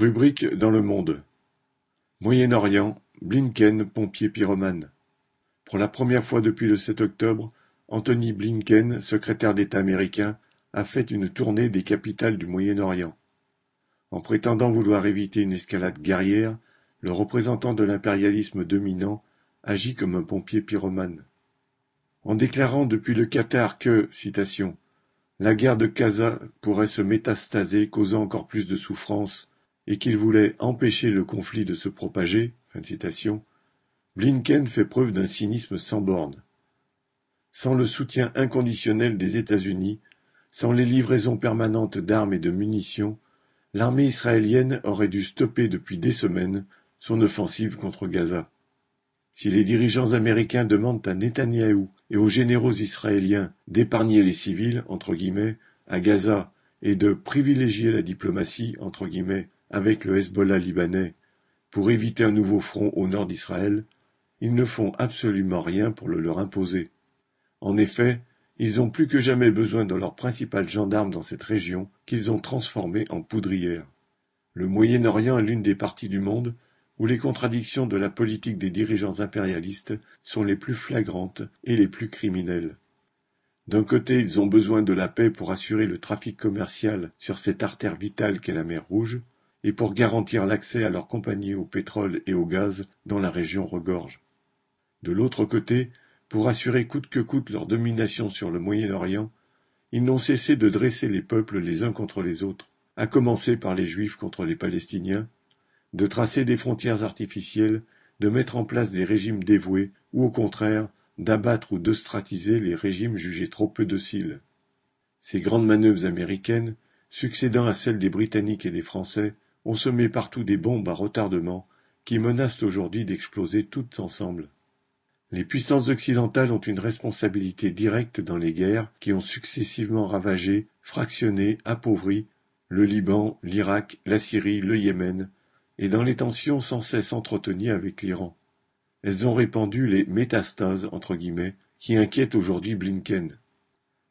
Rubrique dans le monde. Moyen-Orient, Blinken, pompier pyromane. Pour la première fois depuis le 7 octobre, Anthony Blinken, secrétaire d'État américain, a fait une tournée des capitales du Moyen-Orient. En prétendant vouloir éviter une escalade guerrière, le représentant de l'impérialisme dominant agit comme un pompier pyromane. En déclarant depuis le Qatar que, citation, la guerre de Gaza pourrait se métastaser, causant encore plus de souffrance, et qu'il voulait empêcher le conflit de se propager, Blinken fait preuve d'un cynisme sans bornes. Sans le soutien inconditionnel des États-Unis, sans les livraisons permanentes d'armes et de munitions, l'armée israélienne aurait dû stopper depuis des semaines son offensive contre Gaza. Si les dirigeants américains demandent à Netanyahou et aux généraux israéliens d'épargner les civils entre guillemets à Gaza et de privilégier la diplomatie entre guillemets avec le Hezbollah libanais pour éviter un nouveau front au nord d'Israël, ils ne font absolument rien pour le leur imposer. En effet, ils ont plus que jamais besoin de leur principal gendarme dans cette région qu'ils ont transformé en poudrière. Le Moyen-Orient est l'une des parties du monde où les contradictions de la politique des dirigeants impérialistes sont les plus flagrantes et les plus criminelles. D'un côté, ils ont besoin de la paix pour assurer le trafic commercial sur cette artère vitale qu'est la mer Rouge, et pour garantir l'accès à leurs compagnies au pétrole et au gaz dont la région regorge. De l'autre côté, pour assurer coûte que coûte leur domination sur le Moyen-Orient, ils n'ont cessé de dresser les peuples les uns contre les autres, à commencer par les Juifs contre les Palestiniens, de tracer des frontières artificielles, de mettre en place des régimes dévoués, ou au contraire, d'abattre ou d'ostratiser les régimes jugés trop peu dociles. Ces grandes manœuvres américaines, succédant à celles des Britanniques et des Français, ont semé partout des bombes à retardement qui menacent aujourd'hui d'exploser toutes ensemble. Les puissances occidentales ont une responsabilité directe dans les guerres qui ont successivement ravagé, fractionné, appauvri le Liban, l'Irak, la Syrie, le Yémen, et dans les tensions sans cesse entretenues avec l'Iran. Elles ont répandu les métastases qui inquiètent aujourd'hui Blinken.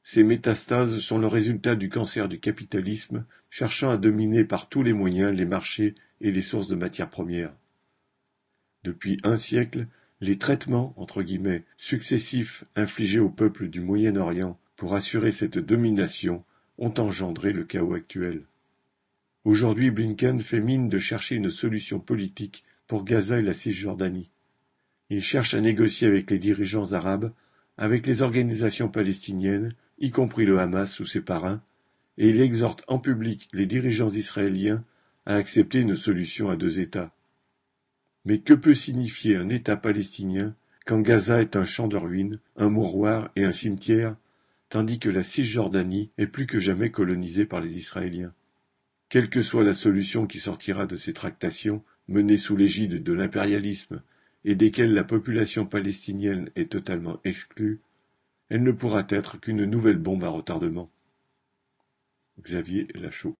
Ces métastases sont le résultat du cancer du capitalisme cherchant à dominer par tous les moyens les marchés et les sources de matières premières. Depuis un siècle, les traitements successifs infligés au peuple du Moyen-Orient pour assurer cette domination ont engendré le chaos actuel. Aujourd'hui Blinken fait mine de chercher une solution politique pour Gaza et la Cisjordanie. Il cherche à négocier avec les dirigeants arabes, avec les organisations palestiniennes, y compris le Hamas sous ses parrains, et il exhorte en public les dirigeants israéliens à accepter une solution à deux États. Mais que peut signifier un État palestinien quand Gaza est un champ de ruines, un mouroir et un cimetière, tandis que la Cisjordanie est plus que jamais colonisée par les Israéliens? Quelle que soit la solution qui sortira de ces tractations menées sous l'égide de l'impérialisme et desquelles la population palestinienne est totalement exclue, elle ne pourra être qu'une nouvelle bombe à retardement. Xavier Lachaud